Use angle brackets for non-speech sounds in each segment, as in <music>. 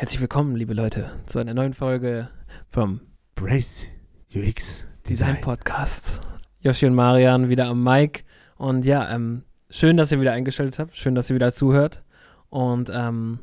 Herzlich willkommen, liebe Leute, zu einer neuen Folge vom Brace UX Design, Design Podcast. Joshi und Marian wieder am Mic. Und ja, ähm, schön, dass ihr wieder eingeschaltet habt. Schön, dass ihr wieder zuhört. Und ähm,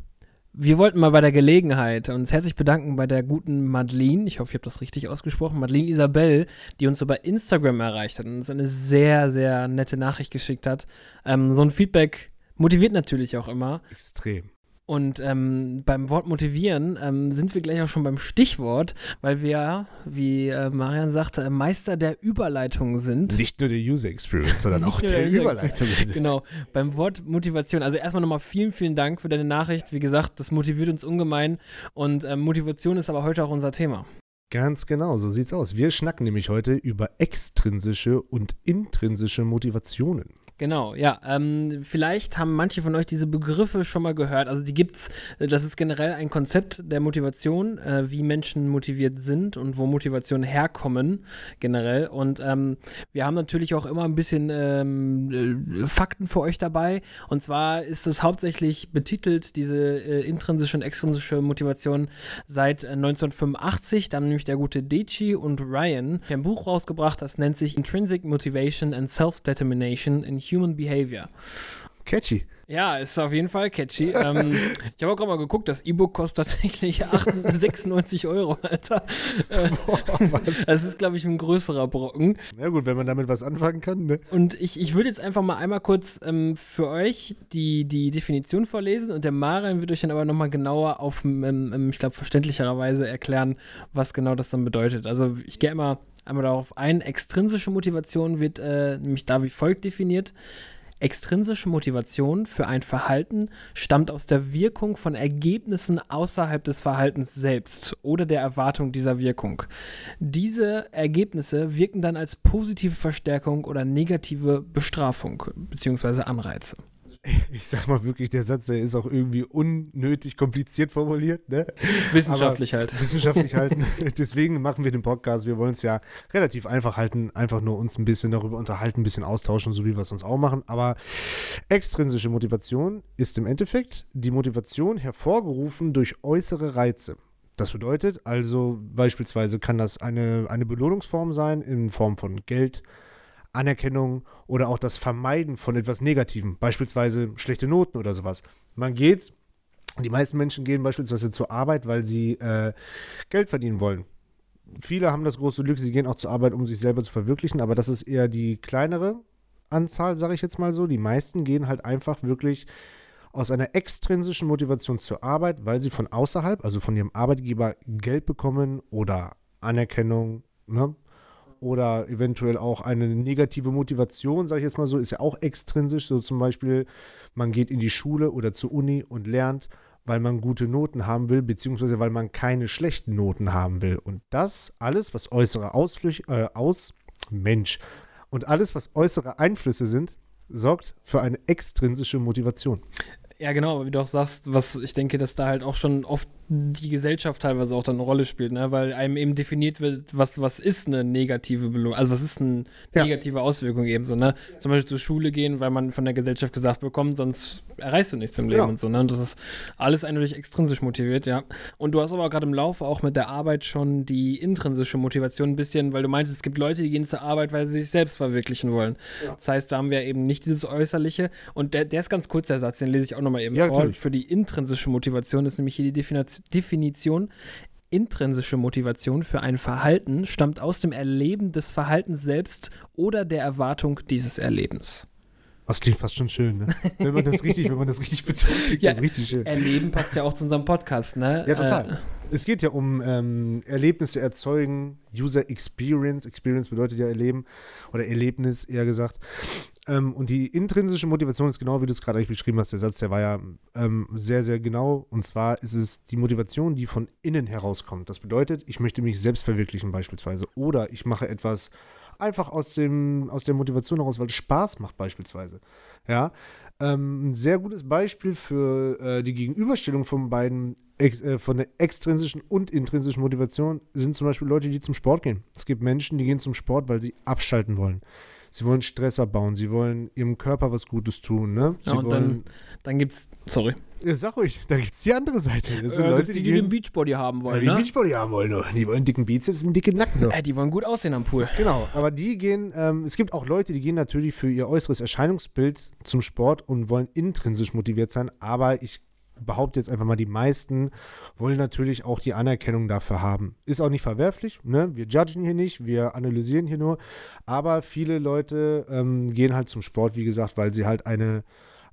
wir wollten mal bei der Gelegenheit uns herzlich bedanken bei der guten Madeline, ich hoffe, ich habe das richtig ausgesprochen, Madeline Isabel, die uns bei Instagram erreicht hat und uns eine sehr, sehr nette Nachricht geschickt hat. Ähm, so ein Feedback motiviert natürlich auch immer. Extrem. Und ähm, beim Wort motivieren ähm, sind wir gleich auch schon beim Stichwort, weil wir, wie äh, Marian sagte, Meister der Überleitung sind. Nicht nur der User Experience, sondern <laughs> auch der, der Überleitung. <laughs> genau, beim Wort Motivation. Also erstmal nochmal vielen, vielen Dank für deine Nachricht. Wie gesagt, das motiviert uns ungemein und ähm, Motivation ist aber heute auch unser Thema. Ganz genau, so sieht's aus. Wir schnacken nämlich heute über extrinsische und intrinsische Motivationen. Genau, ja. Ähm, vielleicht haben manche von euch diese Begriffe schon mal gehört. Also die gibt's, das ist generell ein Konzept der Motivation, äh, wie Menschen motiviert sind und wo Motivationen herkommen, generell. Und ähm, wir haben natürlich auch immer ein bisschen ähm, äh, Fakten für euch dabei. Und zwar ist es hauptsächlich betitelt, diese äh, intrinsische und extrinsische Motivation seit 1985. Äh, da haben nämlich der gute Deci und Ryan ein Buch rausgebracht, das nennt sich Intrinsic Motivation and Self-Determination in Human Behavior. Catchy. Ja, ist auf jeden Fall catchy. <laughs> ähm, ich habe auch gerade mal geguckt, das E-Book kostet tatsächlich <laughs> 98, 96 Euro, Alter. Äh, Boah, das ist, glaube ich, ein größerer Brocken. Ja gut, wenn man damit was anfangen kann, ne? Und ich, ich würde jetzt einfach mal einmal kurz ähm, für euch die, die Definition vorlesen und der Marian wird euch dann aber nochmal genauer auf, ähm, ähm, ich glaube, verständlicherweise erklären, was genau das dann bedeutet. Also ich gehe immer einmal darauf ein. Extrinsische Motivation wird äh, nämlich da wie folgt definiert. Extrinsische Motivation für ein Verhalten stammt aus der Wirkung von Ergebnissen außerhalb des Verhaltens selbst oder der Erwartung dieser Wirkung. Diese Ergebnisse wirken dann als positive Verstärkung oder negative Bestrafung bzw. Anreize <laughs> ich sag mal wirklich, der Satz, der ist auch irgendwie unnötig kompliziert formuliert. Ne? Wissenschaftlich Aber halt. <laughs> Wissenschaftlich halten. <laughs> Deswegen machen wir den Podcast. Wir wollen es ja relativ einfach halten, einfach nur uns ein bisschen darüber unterhalten, ein bisschen austauschen, so wie wir es uns auch machen. Aber extrinsische Motivation ist im Endeffekt die Motivation hervorgerufen durch äußere Reize. Das bedeutet also beispielsweise kann das eine, eine Belohnungsform sein in Form von Geld, Anerkennung oder auch das Vermeiden von etwas Negativem, beispielsweise schlechte Noten oder sowas. Man geht, die meisten Menschen gehen beispielsweise zur Arbeit, weil sie äh, Geld verdienen wollen. Viele haben das große Glück, sie gehen auch zur Arbeit, um sich selber zu verwirklichen, aber das ist eher die kleinere Anzahl, sage ich jetzt mal so. Die meisten gehen halt einfach wirklich aus einer extrinsischen Motivation zur Arbeit, weil sie von außerhalb, also von ihrem Arbeitgeber, Geld bekommen oder Anerkennung, ne? Oder eventuell auch eine negative Motivation, sage ich jetzt mal so, ist ja auch extrinsisch. So zum Beispiel, man geht in die Schule oder zur Uni und lernt, weil man gute Noten haben will, beziehungsweise weil man keine schlechten Noten haben will. Und das alles, was äußere Ausflüche, äh, aus, Mensch, und alles, was äußere Einflüsse sind, sorgt für eine extrinsische Motivation. Ja, genau, aber wie du auch sagst, was ich denke, dass da halt auch schon oft die Gesellschaft teilweise auch dann eine Rolle spielt, ne? weil einem eben definiert wird, was, was ist eine negative Belohnung, also was ist eine ja. negative Auswirkung eben so, ne? Zum Beispiel zur Schule gehen, weil man von der Gesellschaft gesagt bekommt, sonst erreichst du nichts im Leben genau. und so, ne? Und das ist alles eindeutig extrinsisch motiviert, ja. Und du hast aber gerade im Laufe auch mit der Arbeit schon die intrinsische Motivation ein bisschen, weil du meinst, es gibt Leute, die gehen zur Arbeit, weil sie sich selbst verwirklichen wollen. Ja. Das heißt, da haben wir eben nicht dieses Äußerliche und der, der ist ganz kurz, der Satz, den lese ich auch nochmal eben ja, vor. Natürlich. Für die intrinsische Motivation ist nämlich hier die Definition Definition intrinsische Motivation für ein Verhalten stammt aus dem Erleben des Verhaltens selbst oder der Erwartung dieses Erlebens. Das klingt fast schon schön, ne? Wenn man das richtig, wenn man das richtig betont, klingt ja, das richtig schön. Erleben passt ja auch zu unserem Podcast, ne? Ja, total. Äh, es geht ja um ähm, Erlebnisse erzeugen, User Experience. Experience bedeutet ja Erleben oder Erlebnis, eher gesagt. Ähm, und die intrinsische Motivation ist genau, wie du es gerade beschrieben hast. Der Satz, der war ja ähm, sehr, sehr genau. Und zwar ist es die Motivation, die von innen herauskommt. Das bedeutet, ich möchte mich selbst verwirklichen beispielsweise. Oder ich mache etwas Einfach aus, dem, aus der Motivation heraus, weil es Spaß macht beispielsweise. Ja, ähm, ein sehr gutes Beispiel für äh, die Gegenüberstellung von beiden, äh, von der extrinsischen und intrinsischen Motivation sind zum Beispiel Leute, die zum Sport gehen. Es gibt Menschen, die gehen zum Sport, weil sie abschalten wollen. Sie wollen Stress abbauen, sie wollen ihrem Körper was Gutes tun, ne? Sie Ja, und wollen, dann, dann gibt's, sorry, ja, sag ruhig, da gibt's die andere Seite. Das sind äh, Leute, die, die, den Beachbody haben ja, wollen, die ne? Beachbody haben wollen. nur. Die wollen dicken Bizeps und dicke Nacken. Nur. Äh, die wollen gut aussehen am Pool. Genau, aber die gehen, ähm, es gibt auch Leute, die gehen natürlich für ihr äußeres Erscheinungsbild zum Sport und wollen intrinsisch motiviert sein, aber ich behaupte jetzt einfach mal, die meisten wollen natürlich auch die Anerkennung dafür haben. Ist auch nicht verwerflich, ne? Wir judgen hier nicht, wir analysieren hier nur, aber viele Leute ähm, gehen halt zum Sport, wie gesagt, weil sie halt eine,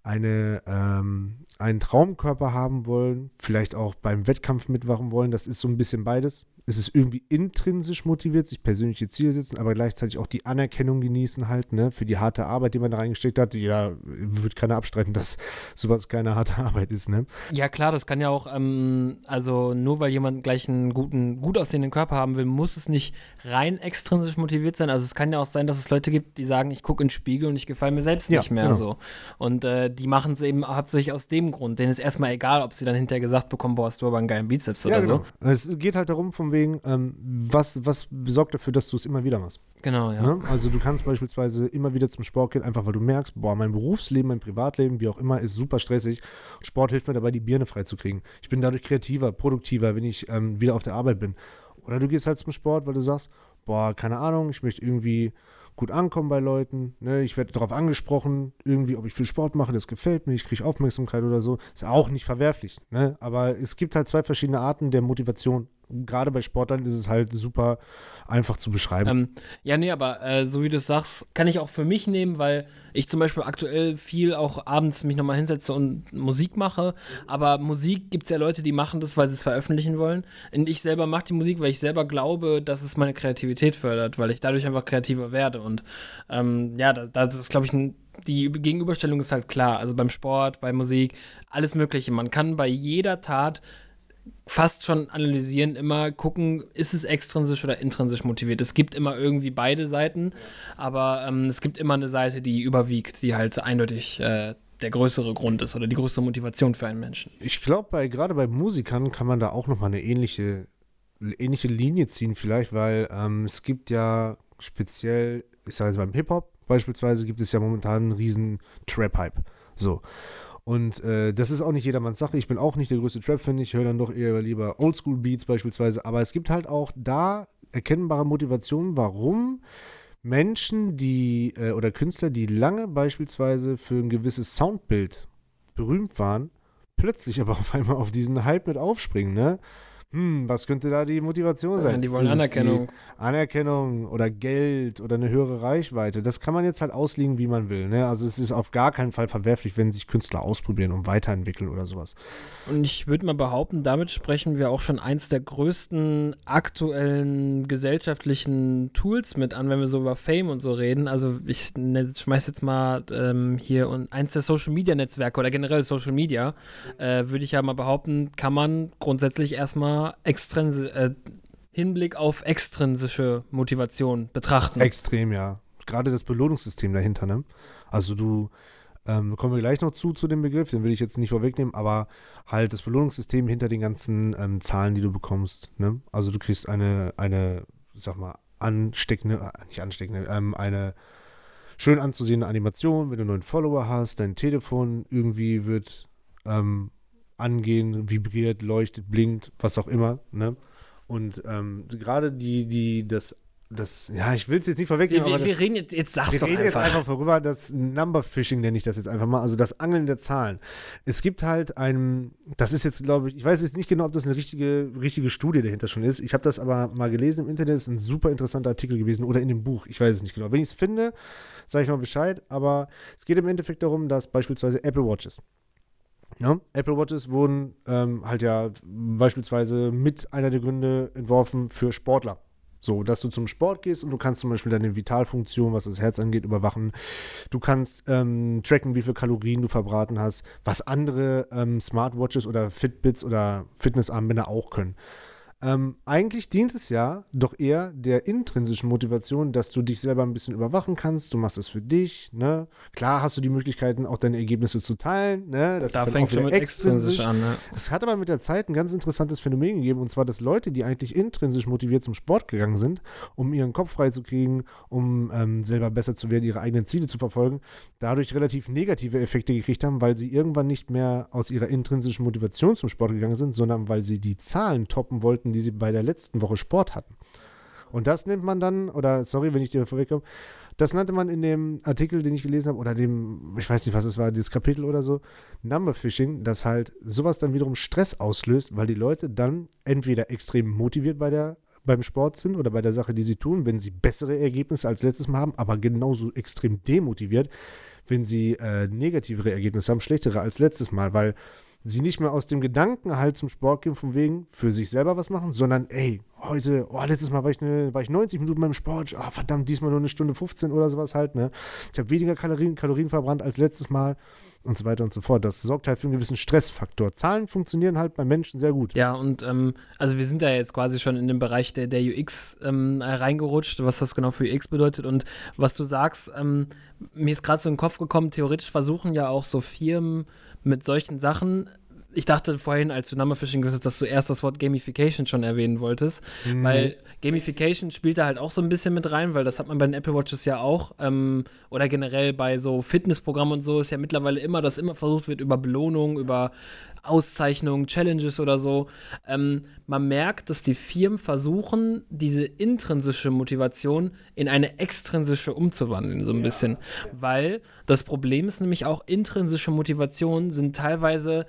eine, ähm, einen Traumkörper haben wollen, vielleicht auch beim Wettkampf mitmachen wollen. Das ist so ein bisschen beides. Es ist irgendwie intrinsisch motiviert, sich persönliche Ziele setzen, aber gleichzeitig auch die Anerkennung genießen halt, ne, für die harte Arbeit, die man da reingesteckt hat. Ja, wird keiner abstreiten, dass sowas keine harte Arbeit ist, ne? Ja, klar, das kann ja auch, ähm, also nur weil jemand gleich einen guten, gut aussehenden Körper haben will, muss es nicht rein extrinsisch motiviert sein. Also es kann ja auch sein, dass es Leute gibt, die sagen, ich gucke in den Spiegel und ich gefalle mir selbst Ja, nicht mehr genau. so. Und äh, die machen es eben hauptsächlich aus dem Grund. Denen ist erstmal egal, ob sie dann hinterher gesagt bekommen, boah, hast du aber einen geilen Bizeps oder so. Es geht halt darum, von wegen, ähm, was, was sorgt dafür, dass du es immer wieder machst. Genau, ja. Ne? Also du kannst beispielsweise immer wieder zum Sport gehen, einfach weil du merkst, boah, mein Berufsleben, mein Privatleben, wie auch immer, ist super stressig. Sport hilft mir dabei, die Birne freizukriegen. Ich bin dadurch kreativer, produktiver, wenn ich ähm, wieder auf der Arbeit bin. Oder du gehst halt zum Sport, weil du sagst, boah, keine Ahnung, ich möchte irgendwie gut ankommen bei Leuten. Ne? Ich werde darauf angesprochen, irgendwie, ob ich viel Sport mache, das gefällt mir, ich kriege Aufmerksamkeit oder so. Ist auch nicht verwerflich. Ne? Aber es gibt halt zwei verschiedene Arten der Motivation. Gerade bei Sportlern ist es halt super einfach zu beschreiben. Ähm, ja, nee, aber äh, so wie du es sagst, kann ich auch für mich nehmen, weil ich zum Beispiel aktuell viel auch abends mich nochmal hinsetze und Musik mache. Aber Musik gibt es ja Leute, die machen das, weil sie es veröffentlichen wollen. Und ich selber mache die Musik, weil ich selber glaube, dass es meine Kreativität fördert, weil ich dadurch einfach kreativer werde. Und ähm, ja, das, das ist, glaube ich, ein die Gegenüberstellung ist halt klar. Also beim Sport, bei Musik, alles Mögliche. Man kann bei jeder Tat fast schon analysieren, immer gucken, ist es extrinsisch oder intrinsisch motiviert. Es gibt immer irgendwie beide Seiten, aber ähm, es gibt immer eine Seite, die überwiegt, die halt eindeutig äh, der größere Grund ist oder die größere Motivation für einen Menschen. Ich glaube, bei, gerade bei Musikern kann man da auch nochmal eine ähnliche, ähnliche Linie ziehen, vielleicht, weil ähm, es gibt ja speziell, ich sage jetzt beim Hip-Hop beispielsweise, gibt es ja momentan einen riesen Trap-Hype. So. Und äh, das ist auch nicht jedermanns Sache. Ich bin auch nicht der größte Trap-Fan. Ich höre dann doch eher lieber Oldschool-Beats beispielsweise. Aber es gibt halt auch da erkennbare Motivationen, warum Menschen, die äh, oder Künstler, die lange beispielsweise für ein gewisses Soundbild berühmt waren, plötzlich aber auf einmal auf diesen Hype mit aufspringen, ne? Hm, was könnte da die Motivation sein? Ja, die wollen Anerkennung. Die Anerkennung oder Geld oder eine höhere Reichweite. Das kann man jetzt halt auslegen, wie man will. Ne? Also es ist auf gar keinen Fall verwerflich, wenn sich Künstler ausprobieren und weiterentwickeln oder sowas. Und ich würde mal behaupten, damit sprechen wir auch schon eins der größten aktuellen gesellschaftlichen Tools mit an, wenn wir so über Fame und so reden. Also ich ne, schmeiß jetzt mal ähm, hier und eins der Social Media Netzwerke oder generell Social Media, äh, würde ich ja mal behaupten, kann man grundsätzlich erstmal extrinsi äh, Hinblick auf extrinsische Motivation betrachten. Extrem, ja. Gerade das Belohnungssystem dahinter, ne? Also du, ähm, kommen wir gleich noch zu, zu dem Begriff, den will ich jetzt nicht vorwegnehmen, aber halt das Belohnungssystem hinter den ganzen ähm, Zahlen, die du bekommst, ne? Also du kriegst eine, eine, sag mal, ansteckende, äh, nicht ansteckende, ähm, eine schön anzusehende Animation, wenn du einen neuen Follower hast, dein Telefon irgendwie wird ähm, angehen, vibriert, leuchtet, blinkt, was auch immer, ne? Und ähm, gerade die, die, das, das, ja, ich will es jetzt nicht wir, vorwegnehmen, aber wir, wir reden jetzt, jetzt sag's wir doch reden einfach. jetzt einfach vorüber, das Number Fishing nenne ich das jetzt einfach mal, also das Angeln der Zahlen. Es gibt halt ein, das ist jetzt, glaube ich, ich weiß jetzt nicht genau, ob das eine richtige, richtige Studie dahinter schon ist. Ich habe das aber mal gelesen im Internet, ist ein super interessanter Artikel gewesen oder in dem Buch, ich weiß es nicht genau. Wenn ich es finde, sage ich mal Bescheid, aber es geht im Endeffekt darum, dass beispielsweise Apple Watches. Ja, Apple Watches wurden ähm, halt ja beispielsweise mit einer der Gründe entworfen für Sportler. So, dass du zum Sport gehst und du kannst zum Beispiel deine Vitalfunktion, was das Herz angeht, überwachen. Du kannst ähm, tracken, wie viel Kalorien du verbraten hast, was andere ähm, Smartwatches oder Fitbits oder Fitnessarmbänder auch können. Ähm, eigentlich dient es ja doch eher der intrinsischen Motivation, dass du dich selber ein bisschen überwachen kannst. Du machst es für dich. Ne? Klar hast du die Möglichkeiten, auch deine Ergebnisse zu teilen. Ne? Das da fängt schon mit extrinsisch an. Ne? Es hat aber mit der Zeit ein ganz interessantes Phänomen gegeben, und zwar, dass Leute, die eigentlich intrinsisch motiviert zum Sport gegangen sind, um ihren Kopf frei zu kriegen, um ähm, selber besser zu werden, ihre eigenen Ziele zu verfolgen, dadurch relativ negative Effekte gekriegt haben, weil sie irgendwann nicht mehr aus ihrer intrinsischen Motivation zum Sport gegangen sind, sondern weil sie die Zahlen toppen wollten, die sie bei der letzten Woche Sport hatten. Und das nennt man dann, oder sorry, wenn ich dir vorwegkomme, das nannte man in dem Artikel, den ich gelesen habe, oder dem, ich weiß nicht, was es war, dieses Kapitel oder so, Number Fishing, das halt sowas dann wiederum Stress auslöst, weil die Leute dann entweder extrem motiviert bei der, beim Sport sind oder bei der Sache, die sie tun, wenn sie bessere Ergebnisse als letztes Mal haben, aber genauso extrem demotiviert, wenn sie äh, negativere Ergebnisse haben, schlechtere als letztes Mal, weil sie nicht mehr aus dem Gedanken halt zum Sport gehen, von wegen für sich selber was machen, sondern ey, heute, oh, letztes Mal war ich, ne, war ich 90 Minuten beim Sport, ah, verdammt, diesmal nur eine Stunde 15 oder sowas halt, ne? Ich habe weniger Kalorien, Kalorien verbrannt als letztes Mal und so weiter und so fort. Das sorgt halt für einen gewissen Stressfaktor. Zahlen funktionieren halt bei Menschen sehr gut. Ja, und ähm, also wir sind da jetzt quasi schon in den Bereich der, der UX ähm, reingerutscht, was das genau für UX bedeutet und was du sagst, ähm, mir ist gerade so in den Kopf gekommen, theoretisch versuchen ja auch so Firmen mit solchen Sachen ich dachte vorhin, als du Number Fishing gesagt hast, dass du erst das Wort Gamification schon erwähnen wolltest, mhm. weil Gamification spielt da halt auch so ein bisschen mit rein, weil das hat man bei den Apple Watches ja auch ähm, oder generell bei so Fitnessprogrammen und so ist ja mittlerweile immer, dass immer versucht wird über Belohnungen, über Auszeichnungen, Challenges oder so. Ähm, man merkt, dass die Firmen versuchen, diese intrinsische Motivation in eine extrinsische umzuwandeln, so ein ja. bisschen. Weil das Problem ist nämlich auch, intrinsische Motivationen sind teilweise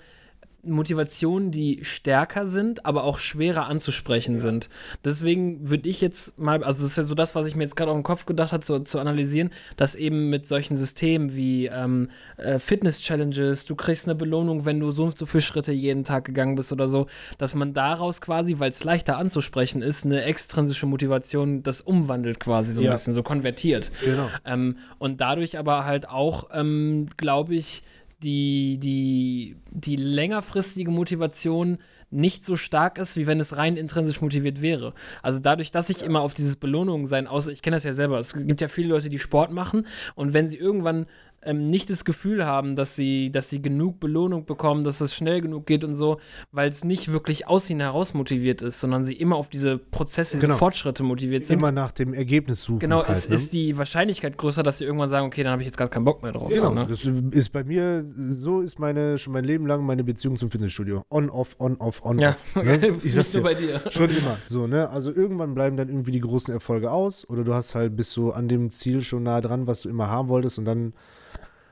Motivationen, die stärker sind, aber auch schwerer anzusprechen ja. sind. Deswegen würde ich jetzt mal, also das ist ja so das, was ich mir jetzt gerade auf den Kopf gedacht habe, zu, zu analysieren, dass eben mit solchen Systemen wie ähm, äh, Fitness-Challenges, du kriegst eine Belohnung, wenn du so und so viele Schritte jeden Tag gegangen bist oder so, dass man daraus quasi, weil es leichter anzusprechen ist, eine extrinsische Motivation das umwandelt quasi so ein bisschen, so konvertiert. Genau. Ähm, und dadurch aber halt auch, ähm, glaube ich, die, die, die längerfristige Motivation nicht so stark ist, wie wenn es rein intrinsisch motiviert wäre. Also dadurch, dass ich immer auf dieses Belohnung sein aus, ich kenne das ja selber, es gibt ja viele Leute, die Sport machen und wenn sie irgendwann ähm, nicht das Gefühl haben, dass sie, dass sie genug Belohnung bekommen, dass es schnell genug geht und so, weil es nicht wirklich aus ihnen heraus motiviert ist, sondern sie immer auf diese Prozesse, genau. diese Fortschritte motiviert sind. Immer nach dem Ergebnis suchen. Genau, halt, ist, ne? ist die Wahrscheinlichkeit größer, dass sie irgendwann sagen, okay, dann habe ich jetzt gerade keinen Bock mehr drauf. Genau, so, ne? das ist bei mir, so ist meine, schon mein Leben lang meine Beziehung zum Fitnessstudio. On, off, on, off, on, ja. off. Ne? Ich <laughs> sag's so bei dir. Schon immer. So, ne? Also irgendwann bleiben dann irgendwie die großen Erfolge aus oder du hast halt, bist so an dem Ziel schon nah dran, was du immer haben wolltest und dann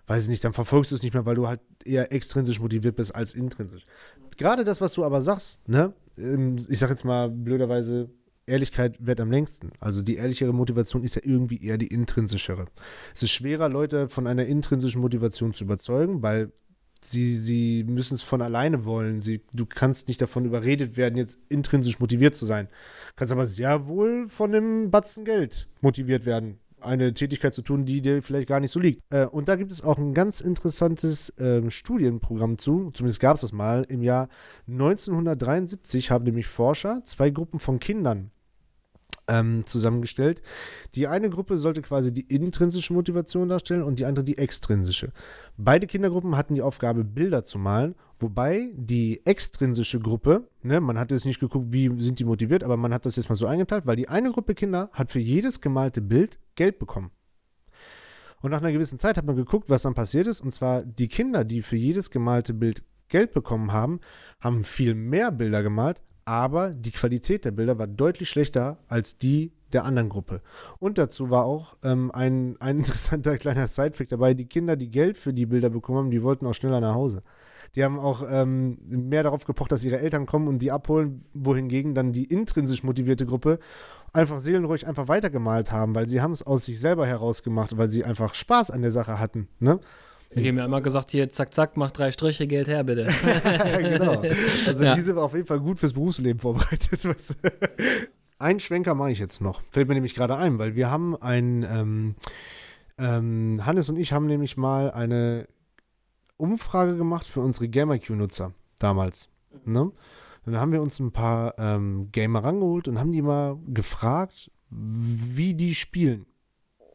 weiß ich nicht, dann verfolgst du es nicht mehr, weil du halt eher extrinsisch motiviert bist als intrinsisch. Gerade das, was du aber sagst, ne, ähm, ich sag jetzt mal blöderweise, Ehrlichkeit wird am längsten. Also die ehrlichere Motivation ist ja irgendwie eher die intrinsischere. Es ist schwerer, Leute von einer intrinsischen Motivation zu überzeugen, weil sie, sie müssen es von alleine wollen. Sie, du kannst nicht davon überredet werden, jetzt intrinsisch motiviert zu sein. Kannst aber sehr wohl von einem Batzen Geld motiviert werden eine Tätigkeit zu tun, die dir vielleicht gar nicht so liegt. Äh, und da gibt es auch ein ganz interessantes äh, Studienprogramm zu, zumindest gab es das mal. Im Jahr 1973 haben nämlich Forscher zwei Gruppen von Kindern ähm, zusammengestellt. Die eine Gruppe sollte quasi die intrinsische Motivation darstellen und die andere die extrinsische. Beide Kindergruppen hatten die Aufgabe, Bilder zu malen, wobei die extrinsische Gruppe, ne, man hat jetzt nicht geguckt, wie sind die motiviert, aber man hat das jetzt mal so eingeteilt, weil die eine Gruppe Kinder hat für jedes gemalte Bild Geld bekommen. Und nach einer gewissen Zeit hat man geguckt, was dann passiert ist. Und zwar die Kinder, die für jedes gemalte Bild Geld bekommen haben, haben viel mehr Bilder gemalt, aber die Qualität der Bilder war deutlich schlechter als die der anderen Gruppe. Und dazu war auch ähm, ein, ein <laughs> interessanter kleiner Sidefact dabei: Die Kinder, die Geld für die Bilder bekommen haben, die wollten auch schneller nach Hause. Die haben auch ähm, mehr darauf gepocht, dass ihre Eltern kommen und die abholen, wohingegen dann die intrinsisch motivierte Gruppe einfach seelenruhig einfach weitergemalt haben, weil sie haben es aus sich selber herausgemacht, weil sie einfach Spaß an der Sache hatten. Ne? Wir haben ja immer gesagt, hier, zack, zack, mach drei Striche, Geld her, bitte. <laughs> genau. Also ja. die sind auf jeden Fall gut fürs Berufsleben vorbereitet. <laughs> Ein Schwenker mache ich jetzt noch. Fällt mir nämlich gerade ein, weil wir haben ein, ähm, ähm, Hannes und ich haben nämlich mal eine Umfrage gemacht für unsere GamerQ-Nutzer damals. Ne? Dann haben wir uns ein paar ähm, Gamer rangeholt und haben die mal gefragt, wie die spielen.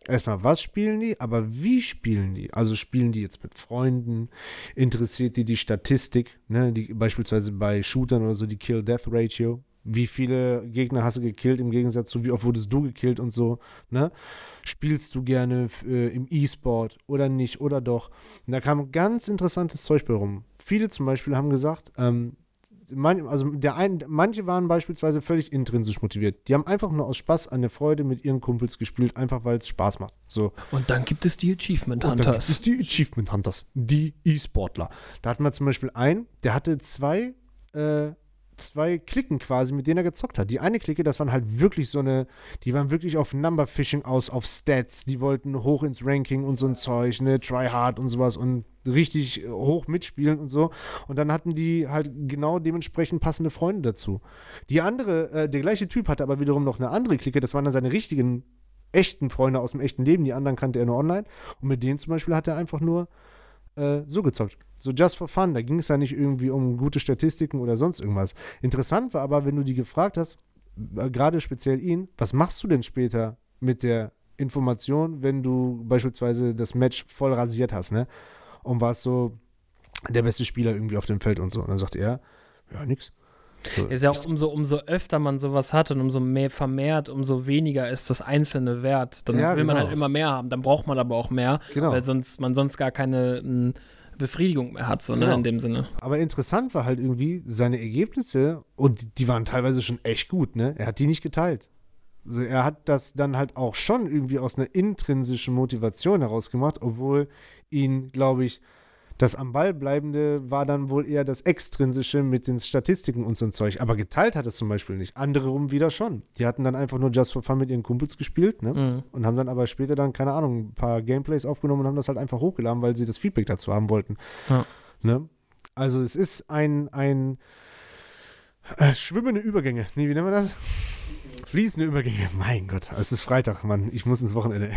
Erstmal, was spielen die, aber wie spielen die? Also spielen die jetzt mit Freunden? Interessiert die die Statistik? Ne? Die, beispielsweise bei Shootern oder so die Kill-Death-Ratio. Wie viele Gegner hast du gekillt im Gegensatz zu wie oft wurdest du gekillt und so. Ne? Spielst du gerne äh, im E-Sport oder nicht oder doch? Und da kam ganz interessantes Zeug bei rum. Viele zum Beispiel haben gesagt, ähm, man, also der ein, manche waren beispielsweise völlig intrinsisch motiviert. Die haben einfach nur aus Spaß an der Freude mit ihren Kumpels gespielt, einfach weil es Spaß macht. So. Und dann gibt es die Achievement Und dann gibt Hunters. es die Achievement Hunters, die E-Sportler. Da hatten wir zum Beispiel einen, der hatte zwei, äh, zwei Klicken quasi, mit denen er gezockt hat. Die eine Clique, das waren halt wirklich so eine, die waren wirklich auf Number Fishing aus, auf Stats. Die wollten hoch ins Ranking und so ein Zeug, ne, Try Hard und sowas und richtig äh, hoch mitspielen und so. Und dann hatten die halt genau dementsprechend passende Freunde dazu. Die andere, äh, der gleiche Typ hatte aber wiederum noch eine andere Clique, das waren dann seine richtigen, echten Freunde aus dem echten Leben. Die anderen kannte er nur online. Und mit denen zum Beispiel hat er einfach nur äh, so gezockt. So just for fun. Da ging es ja nicht irgendwie um gute Statistiken oder sonst irgendwas. Interessant war aber, wenn du die gefragt hast, äh, gerade speziell ihn, was machst du denn später mit der Information, wenn du beispielsweise das Match voll rasiert hast, ne? Und warst so der beste Spieler irgendwie auf dem Feld und so. Und dann sagt er, ja, nix. So. Ist ja auch umso, umso öfter man sowas hat und umso mehr vermehrt, umso weniger ist das Einzelne wert. Dann Ja, will man genau. halt immer mehr haben. Dann braucht man aber auch mehr, Genau. weil sonst man sonst gar keine m, Befriedigung mehr hat, so ne, Genau. in dem Sinne. Aber interessant war halt irgendwie seine Ergebnisse und die- die waren teilweise schon echt gut, ne? Er hat die nicht geteilt. Also er hat das dann halt auch schon irgendwie aus einer intrinsischen Motivation heraus gemacht, obwohl ihn, glaube ich, das am Ball bleibende war dann wohl eher das Extrinsische mit den Statistiken und so ein Zeug. Aber geteilt hat es zum Beispiel nicht. Andere rum wieder schon. Die hatten dann einfach nur Just for Fun mit ihren Kumpels gespielt, ne? Mhm. Und haben dann aber später dann, keine Ahnung, ein paar Gameplays aufgenommen und haben das halt einfach hochgeladen, weil sie das Feedback dazu haben wollten. Ja. Ne? Also es ist ein, ein äh, schwimmende Übergänge. Nee, wie nennen wir das? Fließende Übergänge. Mein Gott, es ist Freitag, Mann. Ich muss ins Wochenende.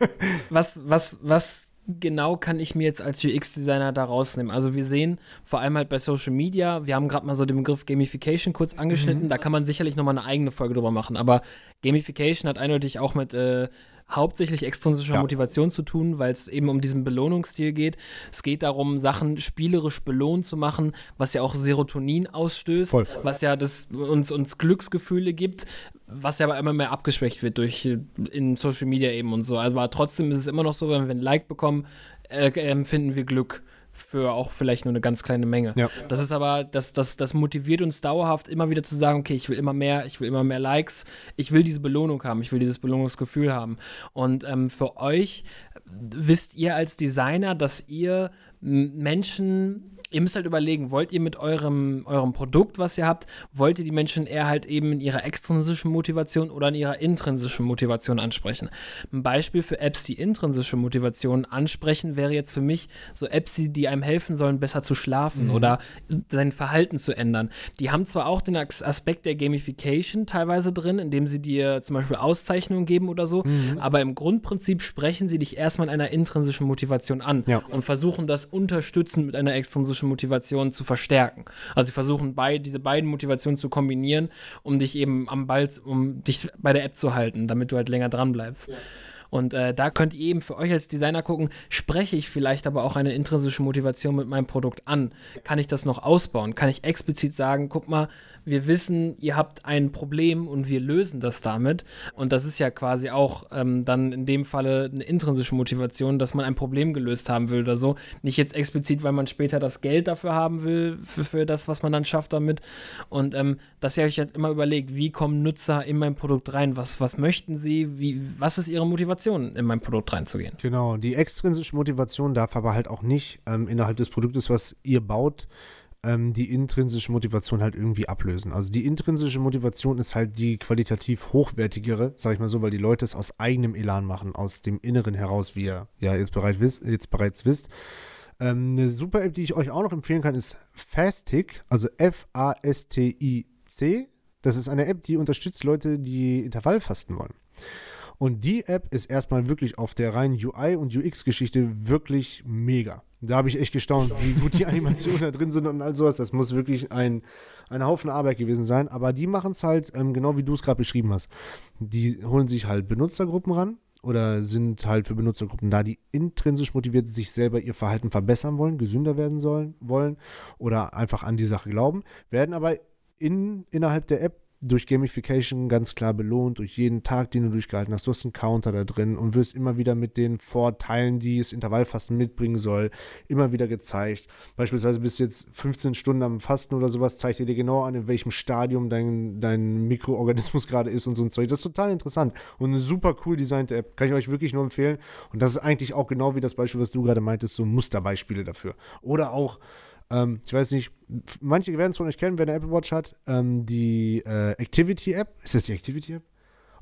<laughs> Was, was, was genau kann ich mir jetzt als UX-Designer da rausnehmen? Also wir sehen vor allem halt bei Social Media, wir haben gerade mal so den Begriff Gamification kurz angeschnitten, da kann man sicherlich nochmal eine eigene Folge drüber machen, aber Gamification hat eindeutig auch mit äh, hauptsächlich extrinsischer Ja. Motivation zu tun, weil es eben um diesen Belohnungsstil geht. Es geht darum, Sachen spielerisch belohnt zu machen, was ja auch Serotonin ausstößt, Voll. was ja das uns, uns Glücksgefühle gibt, was ja aber immer mehr abgeschwächt wird durch in Social Media eben und so. Aber trotzdem ist es immer noch so, wenn wir ein Like bekommen, äh, empfinden wir Glück für auch vielleicht nur eine ganz kleine Menge. Ja. Das ist aber, das, das, das motiviert uns dauerhaft immer wieder zu sagen, okay, ich will immer mehr, ich will immer mehr Likes, ich will diese Belohnung haben, ich will dieses Belohnungsgefühl haben. Und ähm, für euch wisst ihr als Designer, dass ihr Menschen, ihr müsst halt überlegen, wollt ihr mit eurem, eurem Produkt, was ihr habt, wollt ihr die Menschen eher halt eben in ihrer extrinsischen Motivation oder in ihrer intrinsischen Motivation ansprechen? Ein Beispiel für Apps, die intrinsische Motivation ansprechen, wäre jetzt für mich so Apps, die, einem helfen sollen, besser zu schlafen oder sein Verhalten zu ändern. Die haben zwar auch den As- Aspekt der Gamification teilweise drin, indem sie dir zum Beispiel Auszeichnungen geben oder so, aber im Grundprinzip sprechen sie dich erstmal in einer intrinsischen Motivation an Ja. und versuchen das unterstützend mit einer extrinsischen Motivation zu verstärken. Also sie versuchen bei, diese beiden Motivationen zu kombinieren, um dich eben am Ball, um dich bei der App zu halten, damit du halt länger dran bleibst. Und äh, da könnt ihr eben für euch als Designer gucken, spreche ich vielleicht aber auch eine intrinsische Motivation mit meinem Produkt an? Kann ich das noch ausbauen? Kann ich explizit sagen, guck mal, wir wissen, ihr habt ein Problem und wir lösen das damit. Und das ist ja quasi auch ähm, dann in dem Falle eine intrinsische Motivation, dass man ein Problem gelöst haben will oder so. Nicht jetzt explizit, weil man später das Geld dafür haben will, für, für das, was man dann schafft damit. Und ähm, dass ihr euch halt immer überlegt, wie kommen Nutzer in mein Produkt rein? Was, was möchten sie? Wie, was ist ihre Motivation, in mein Produkt reinzugehen? Genau, die extrinsische Motivation darf aber halt auch nicht ähm, innerhalb des Produktes, was ihr baut, ähm, die intrinsische Motivation halt irgendwie ablösen. Also die intrinsische Motivation ist halt die qualitativ hochwertigere, sag ich mal so, weil die Leute es aus eigenem Elan machen, aus dem Inneren heraus, wie ihr ja jetzt, bereit wisst, jetzt bereits wisst. Ähm, eine super App, die ich euch auch noch empfehlen kann, ist Fastic, also F-A-S-T-I-C. Das ist eine App, die unterstützt Leute, die Intervallfasten wollen. Und die App ist erstmal wirklich auf der reinen UI- und UX-Geschichte wirklich mega. Da habe ich echt gestaunt, wie gut die Animationen da drin sind und all sowas. Das muss wirklich ein, ein Haufen Arbeit gewesen sein. Aber die machen es halt ähm, genau wie du es gerade beschrieben hast. Die holen sich halt Benutzergruppen ran oder sind halt für Benutzergruppen da, die intrinsisch motiviert sich selber ihr Verhalten verbessern wollen, gesünder werden sollen, wollen oder einfach an die Sache glauben, werden aber in, innerhalb der App durch Gamification ganz klar belohnt, durch jeden Tag, den du durchgehalten hast. Du hast einen Counter da drin und wirst immer wieder mit den Vorteilen, die es Intervallfasten mitbringen soll, immer wieder gezeigt. Beispielsweise bist du jetzt 15 Stunden am Fasten oder sowas, zeigt dir genau an, in welchem Stadium dein, dein Mikroorganismus gerade ist und so ein Zeug. Das ist total interessant und eine super cool designte App. Kann ich euch wirklich nur empfehlen. Und das ist eigentlich auch genau wie das Beispiel, was du gerade meintest, so Musterbeispiele dafür. Oder auch ähm, ich weiß nicht, manche werden es von euch kennen, wer eine Apple Watch hat. Ähm, die äh, Activity App. Ist das die Activity App?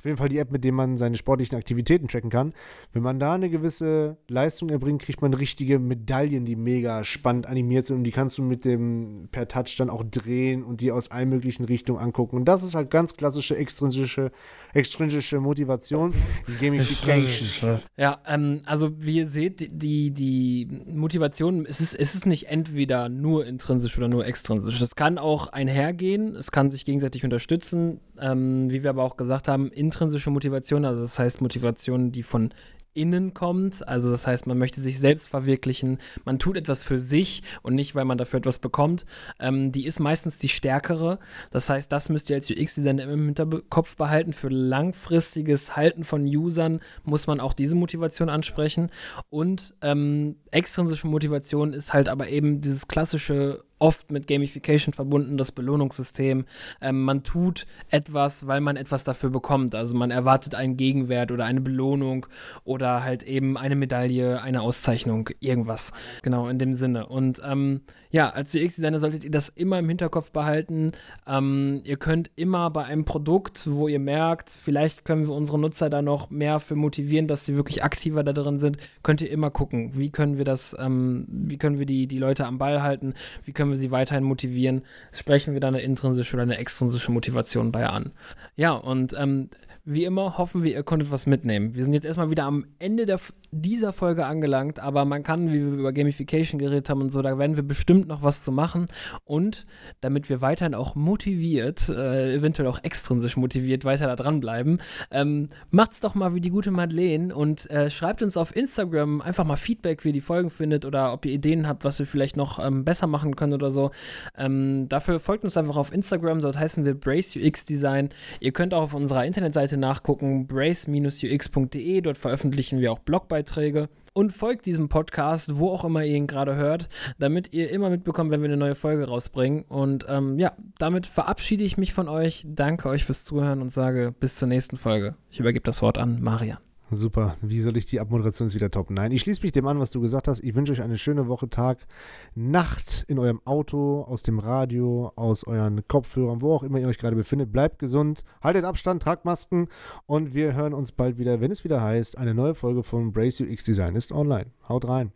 Auf jeden Fall die App, mit der man seine sportlichen Aktivitäten tracken kann. Wenn man da eine gewisse Leistung erbringt, kriegt man richtige Medaillen, die mega spannend animiert sind und die kannst du mit dem per Touch dann auch drehen und die aus allen möglichen Richtungen angucken. Und das ist halt ganz klassische extrinsische, extrinsische Motivation, Gamification. Ja, ähm, also wie ihr seht, die, die Motivation, es ist, es ist nicht entweder nur intrinsisch oder nur extrinsisch. Es kann auch einhergehen, es kann sich gegenseitig unterstützen, ähm, wie wir aber auch gesagt haben, intrinsische Motivation, also das heißt Motivation, die von innen kommt. Also das heißt, man möchte sich selbst verwirklichen, man tut etwas für sich und nicht, weil man dafür etwas bekommt. Ähm, die ist meistens die stärkere. Das heißt, das müsst ihr als UX-Designer im Hinterkopf behalten. Für langfristiges Halten von Usern muss man auch diese Motivation ansprechen. Und ähm, extrinsische Motivation ist halt aber eben dieses klassische oft mit Gamification verbunden, das Belohnungssystem. Ähm, man tut etwas, weil man etwas dafür bekommt. Also man erwartet einen Gegenwert oder eine Belohnung oder halt eben eine Medaille, eine Auszeichnung, irgendwas. Genau, in dem Sinne. Und ähm, ja, als UX-Designer solltet ihr das immer im Hinterkopf behalten. Ähm, ihr könnt immer bei einem Produkt, wo ihr merkt, vielleicht können wir unsere Nutzer da noch mehr für motivieren, dass sie wirklich aktiver da drin sind, könnt ihr immer gucken, wie können wir das, ähm, wie können wir die, die Leute am Ball halten, wie können wir wir sie weiterhin motivieren, sprechen wir da eine intrinsische oder eine extrinsische Motivation bei an. Ja, und ähm, wie immer hoffen wir, ihr konntet was mitnehmen. Wir sind jetzt erstmal wieder am Ende der, dieser Folge angelangt, aber man kann, wie wir über Gamification geredet haben und so, da werden wir bestimmt noch was zu machen. Und damit wir weiterhin auch motiviert, äh, eventuell auch extrinsisch motiviert, weiter da dranbleiben, ähm, macht's doch mal wie die gute Madeleine und äh, schreibt uns auf Instagram einfach mal Feedback, wie ihr die Folgen findet oder ob ihr Ideen habt, was wir vielleicht noch ähm, besser machen können oder so. Ähm, dafür folgt uns einfach auf Instagram, dort heißen wir Brace UX Design. Ihr könnt auch auf unserer Internetseite Seite nachgucken, brace-ux.de. Dort veröffentlichen wir auch Blogbeiträge. Und folgt diesem Podcast, wo auch immer ihr ihn gerade hört, damit ihr immer mitbekommt, wenn wir eine neue Folge rausbringen. Und ähm, ja, damit verabschiede ich mich von euch, danke euch fürs Zuhören und sage bis zur nächsten Folge. Ich übergebe das Wort an Marian. Super. Wie soll ich die Abmoderation jetzt wieder toppen? Nein, ich schließe mich dem an, was du gesagt hast. Ich wünsche euch eine schöne Woche, Tag, Nacht in eurem Auto, aus dem Radio, aus euren Kopfhörern, wo auch immer ihr euch gerade befindet. Bleibt gesund, haltet Abstand, tragt Masken und wir hören uns bald wieder, wenn es wieder heißt, eine neue Folge von Brace UX Design ist online. Haut rein.